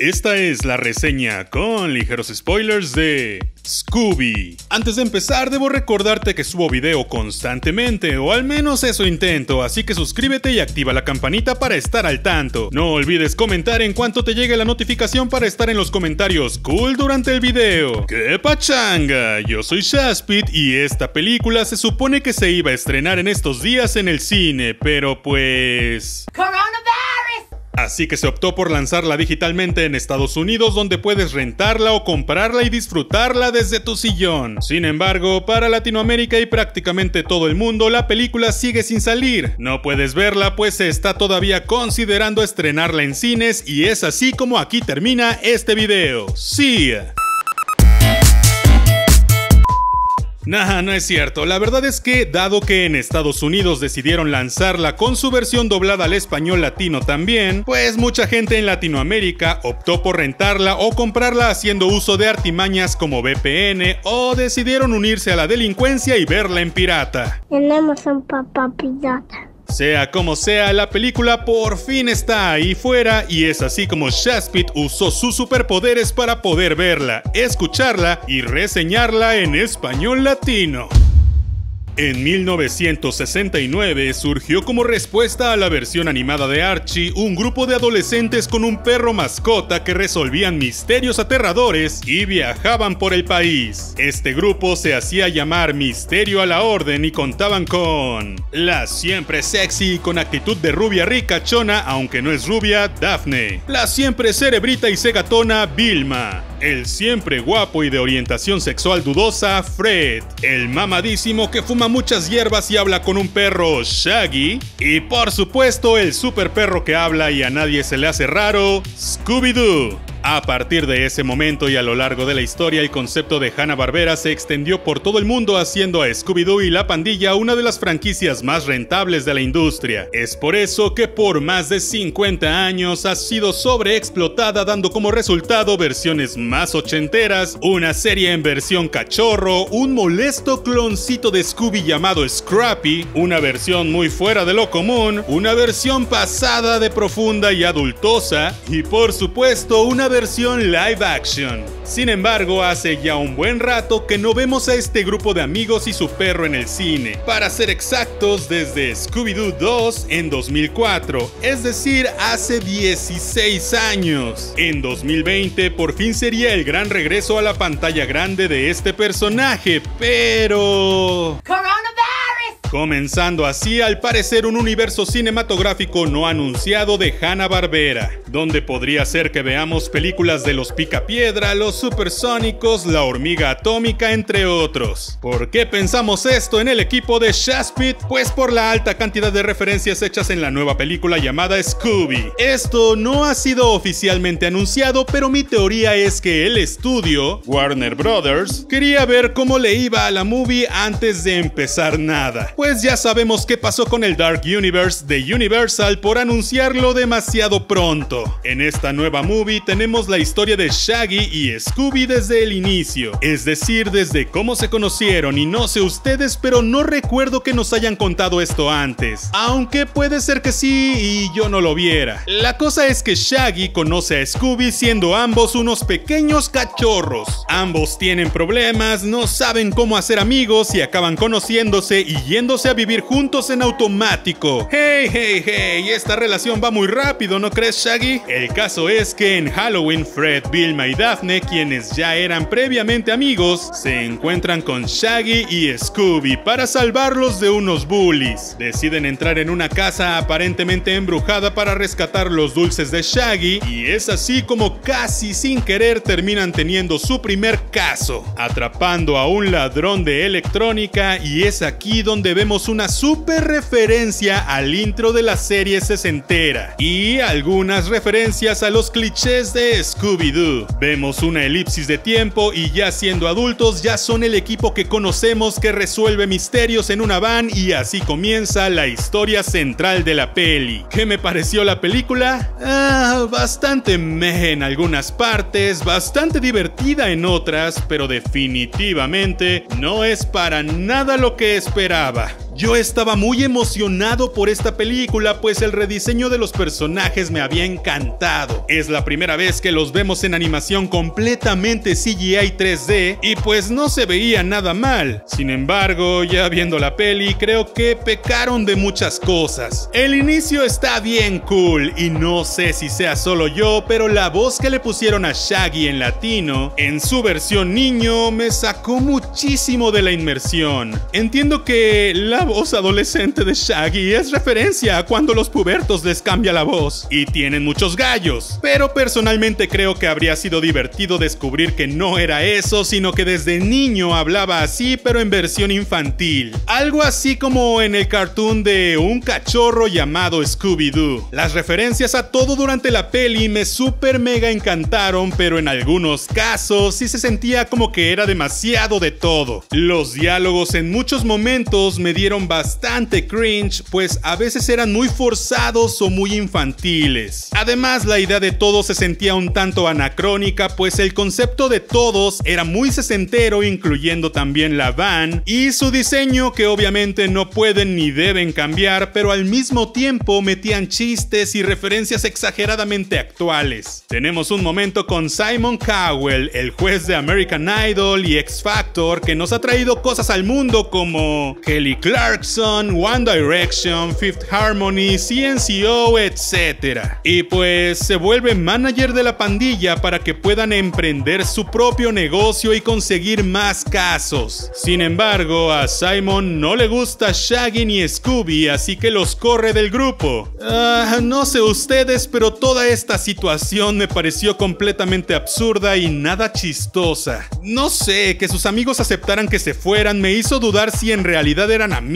Esta es la reseña con ligeros spoilers de Scooby. Antes de empezar, debo recordarte que subo video constantemente, o al menos eso intento, así que suscríbete y activa la campanita para estar al tanto. No olvides comentar en cuanto te llegue la notificación para estar en los comentarios cool durante el video. ¡Qué pachanga! Yo soy Shaspit y esta película se supone que se iba a estrenar en estos días en el cine, pero pues... Así que se optó por lanzarla digitalmente en Estados Unidos donde puedes rentarla o comprarla y disfrutarla desde tu sillón. Sin embargo, para Latinoamérica y prácticamente todo el mundo la película sigue sin salir. No puedes verla pues se está todavía considerando estrenarla en cines y es así como aquí termina este video. Sí. Nah, no es cierto. La verdad es que, dado que en Estados Unidos decidieron lanzarla con su versión doblada al español latino también, pues mucha gente en Latinoamérica optó por rentarla o comprarla haciendo uso de artimañas como VPN o decidieron unirse a la delincuencia y verla en pirata. Tenemos un papá pirata. Sea como sea, la película por fin está ahí fuera y es así como Shaspit usó sus superpoderes para poder verla, escucharla y reseñarla en español latino. En 1969 surgió como respuesta a la versión animada de Archie un grupo de adolescentes con un perro mascota que resolvían misterios aterradores y viajaban por el país. Este grupo se hacía llamar Misterio a la Orden y contaban con la siempre sexy y con actitud de rubia ricachona, aunque no es rubia, Daphne, la siempre cerebrita y segatona Vilma, el siempre guapo y de orientación sexual dudosa Fred, el mamadísimo que fuma muchas hierbas y habla con un perro Shaggy, y por supuesto el super perro que habla y a nadie se le hace raro, Scooby-Doo. A partir de ese momento y a lo largo de la historia, el concepto de Hanna-Barbera se extendió por todo el mundo haciendo a Scooby-Doo y la pandilla una de las franquicias más rentables de la industria. Es por eso que por más de 50 años ha sido sobreexplotada dando como resultado versiones más ochenteras, una serie en versión cachorro, un molesto cloncito de Scooby llamado Scrappy, una versión muy fuera de lo común, una versión pasada de profunda y adultosa, y por supuesto una versión live action. Sin embargo, hace ya un buen rato que no vemos a este grupo de amigos y su perro en el cine. Para ser exactos, desde Scooby-Doo 2 en 2004, es decir, hace 16 años. En 2020 por fin sería el gran regreso a la pantalla grande de este personaje, pero... Comenzando así, al parecer, un universo cinematográfico no anunciado de Hanna-Barbera, donde podría ser que veamos películas de los Picapiedra, los Supersónicos, la Hormiga Atómica, entre otros. ¿Por qué pensamos esto en el equipo de Shaspit? Pues por la alta cantidad de referencias hechas en la nueva película llamada Scooby. Esto no ha sido oficialmente anunciado, pero mi teoría es que el estudio, Warner Brothers, quería ver cómo le iba a la movie antes de empezar nada pues ya sabemos qué pasó con el Dark Universe de Universal por anunciarlo demasiado pronto. En esta nueva movie tenemos la historia de Shaggy y Scooby desde el inicio, es decir, desde cómo se conocieron y no sé ustedes, pero no recuerdo que nos hayan contado esto antes, aunque puede ser que sí y yo no lo viera. La cosa es que Shaggy conoce a Scooby siendo ambos unos pequeños cachorros. Ambos tienen problemas, no saben cómo hacer amigos y acaban conociéndose y yendo a vivir juntos en automático. Hey, hey, hey, esta relación va muy rápido, ¿no crees, Shaggy? El caso es que en Halloween, Fred, Vilma y Daphne, quienes ya eran previamente amigos, se encuentran con Shaggy y Scooby para salvarlos de unos bullies. Deciden entrar en una casa aparentemente embrujada para rescatar los dulces de Shaggy y es así como casi sin querer terminan teniendo su primer caso, atrapando a un ladrón de electrónica y es aquí donde vemos una super referencia al intro de la serie sesentera y algunas referencias a los clichés de Scooby-Doo. Vemos una elipsis de tiempo y ya siendo adultos ya son el equipo que conocemos que resuelve misterios en una van y así comienza la historia central de la peli. ¿Qué me pareció la película? Ah, bastante meh en algunas partes, bastante divertida en otras, pero definitivamente no es para nada lo que esperaba. Yo estaba muy emocionado por esta película, pues el rediseño de los personajes me había encantado. Es la primera vez que los vemos en animación completamente CGI 3D y pues no se veía nada mal. Sin embargo, ya viendo la peli, creo que pecaron de muchas cosas. El inicio está bien cool y no sé si sea solo yo, pero la voz que le pusieron a Shaggy en latino, en su versión niño, me sacó muchísimo de la inmersión. Entiendo que la voz adolescente de Shaggy es referencia a cuando los pubertos les cambia la voz y tienen muchos gallos, pero personalmente creo que habría sido divertido descubrir que no era eso, sino que desde niño hablaba así, pero en versión infantil. Algo así como en el cartoon de un cachorro llamado Scooby-Doo. Las referencias a todo durante la peli me super mega encantaron, pero en algunos casos sí se sentía como que era demasiado de todo. Los diálogos en muchos momentos me dieron bastante cringe, pues a veces eran muy forzados o muy infantiles. Además, la idea de todo se sentía un tanto anacrónica, pues el concepto de todos era muy sesentero, incluyendo también la van, y su diseño que obviamente no pueden ni deben cambiar, pero al mismo tiempo metían chistes y referencias exageradamente actuales. Tenemos un momento con Simon Cowell, el juez de American Idol y X Factor, que nos ha traído cosas al mundo como Kelly Clarkson, One Direction, Fifth Harmony, CNCO, etc. Y pues se vuelve manager de la pandilla para que puedan emprender su propio negocio y conseguir más casos. Sin embargo, a Simon no le gusta Shaggy ni Scooby, así que los corre del grupo. Ah, no sé ustedes, pero toda esta situación me pareció completamente absurda y nada chistosa. No sé, que sus amigos aceptaran que se fueran me hizo dudar si en realidad eran amigos.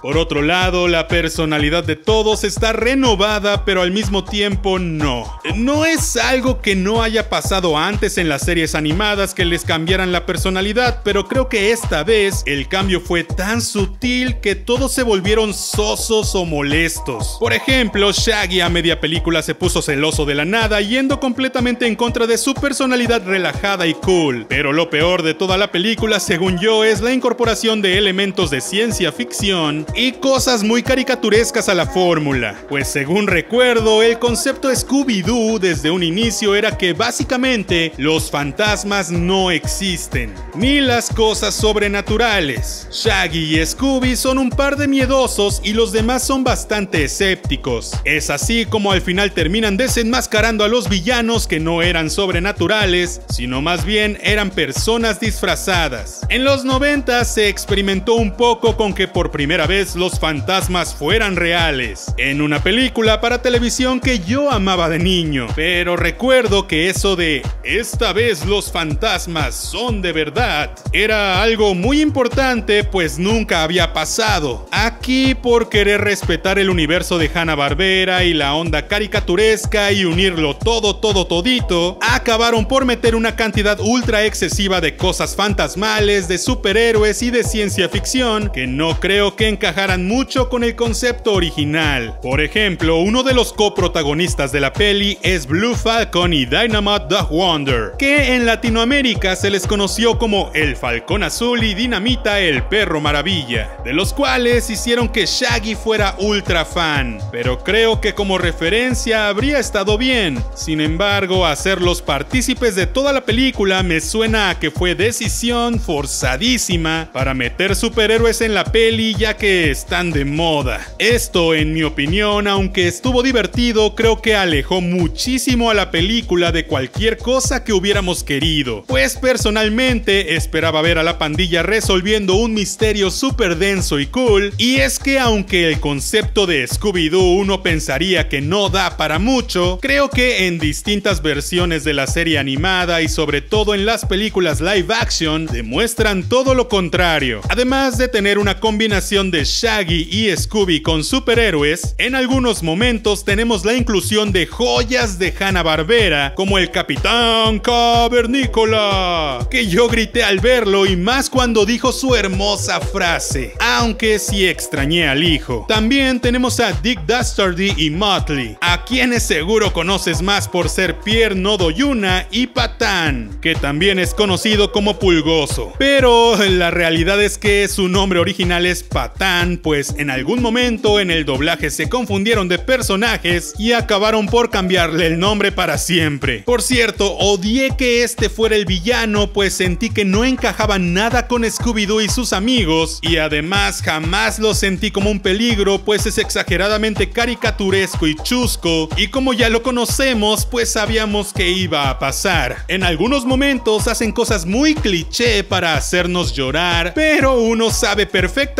Por otro lado, la personalidad de todos está renovada, pero al mismo tiempo no. No es algo que no haya pasado antes en las series animadas que les cambiaran la personalidad, pero creo que esta vez el cambio fue tan sutil que todos se volvieron sosos o molestos. Por ejemplo, Shaggy a media película se puso celoso de la nada, yendo completamente en contra de su personalidad relajada y cool. Pero lo peor de toda la película, según yo, es la incorporación de elementos de ciencia ficción y cosas muy caricaturescas a la fórmula. Pues según recuerdo, el concepto Scooby-Doo desde un inicio era que básicamente los fantasmas no existen, ni las cosas sobrenaturales. Shaggy y Scooby son un par de miedosos y los demás son bastante escépticos. Es así como al final terminan desenmascarando a los villanos que no eran sobrenaturales, sino más bien eran personas disfrazadas. En los 90 se experimentó un poco con que por primera vez los fantasmas fueran reales, en una película para televisión que yo amaba de niño, pero recuerdo que eso de esta vez los fantasmas son de verdad era algo muy importante pues nunca había pasado. Aquí por querer respetar el universo de Hanna-Barbera y la onda caricaturesca y unirlo todo todo todito, acabaron por meter una cantidad ultra excesiva de cosas fantasmales, de superhéroes y de ciencia ficción que no creo que encajaran mucho con el concepto original. Por ejemplo, uno de los coprotagonistas de la peli es Blue Falcon y Dynamite the Wonder, que en Latinoamérica se les conoció como el Falcón Azul y Dinamita el Perro Maravilla, de los cuales hicieron que Shaggy fuera ultra fan, pero creo que como referencia habría estado bien. Sin embargo, hacerlos partícipes de toda la película me suena a que fue decisión forzadísima para meter superhéroes en la peli ya que están de moda. Esto, en mi opinión, aunque estuvo divertido, creo que alejó muchísimo a la película de cualquier cosa que hubiéramos querido. Pues personalmente esperaba ver a la pandilla resolviendo un misterio súper denso y cool, y es que aunque el concepto de Scooby-Doo uno pensaría que no da para mucho, creo que en distintas versiones de la serie animada y sobre todo en las películas live action demuestran todo lo contrario. Además de tener una combinación de Shaggy y Scooby con superhéroes, en algunos momentos tenemos la inclusión de joyas de Hanna-Barbera como el Capitán Cavernícola, que yo grité al verlo y más cuando dijo su hermosa frase, aunque sí extrañé al hijo. También tenemos a Dick Dastardy y Motley, a quienes seguro conoces más por ser Pierre Nodoyuna y Patán, que también es conocido como Pulgoso. Pero la realidad es que su nombre original es es Patán, pues en algún momento en el doblaje se confundieron de personajes y acabaron por cambiarle el nombre para siempre. Por cierto, odié que este fuera el villano, pues sentí que no encajaba nada con Scooby-Doo y sus amigos, y además jamás lo sentí como un peligro, pues es exageradamente caricaturesco y chusco, y como ya lo conocemos, pues sabíamos que iba a pasar. En algunos momentos hacen cosas muy cliché para hacernos llorar, pero uno sabe perfectamente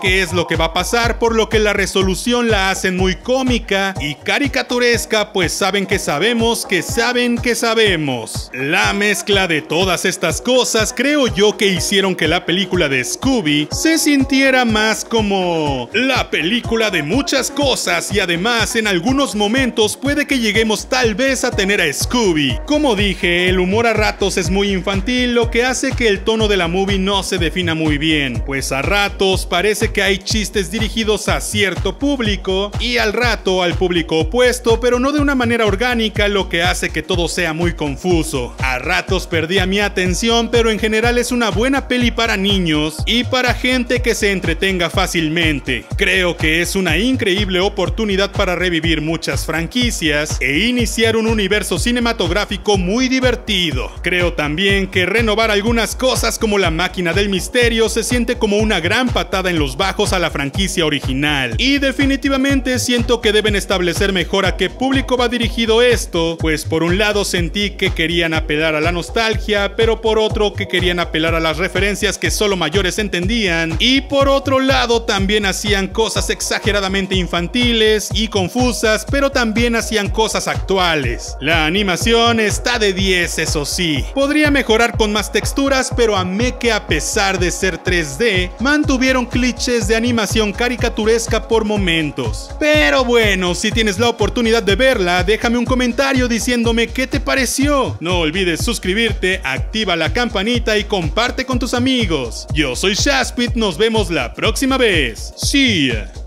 qué es lo que va a pasar, por lo que la resolución la hacen muy cómica y caricaturesca, pues saben que sabemos que saben que sabemos. La mezcla de todas estas cosas creo yo que hicieron que la película de Scooby se sintiera más como la película de muchas cosas y además en algunos momentos puede que lleguemos tal vez a tener a Scooby. Como dije, el humor a ratos es muy infantil, lo que hace que el tono de la movie no se defina muy bien, pues a ratos parece que hay chistes dirigidos a cierto público y al rato al público opuesto, pero no de una manera orgánica, lo que hace que todo sea muy confuso. A ratos perdía mi atención, pero en general es una buena peli para niños y para gente que se entretenga fácilmente. Creo que es una increíble oportunidad para revivir muchas franquicias e iniciar un universo cinematográfico muy divertido. Creo también que renovar algunas cosas como la máquina del misterio se siente como una gran patada en los bajos a la franquicia original. Y definitivamente siento que deben establecer mejor a qué público va dirigido esto, pues por un lado sentí que querían apelar a la nostalgia, pero por otro que querían apelar a las referencias que solo mayores entendían, y por otro lado también hacían cosas exageradamente infantiles y confusas, pero también hacían cosas actuales. La animación está de 10, eso sí. Podría mejorar con más texturas, pero amé que a pesar de ser 3D, mantuvieron clichés de animación caricaturesca por momentos. Pero bueno, si tienes la oportunidad de verla, déjame un comentario diciéndome qué te pareció. No olvides suscribirte, activa la campanita y comparte con tus amigos. Yo soy Shaspit, nos vemos la próxima vez. See.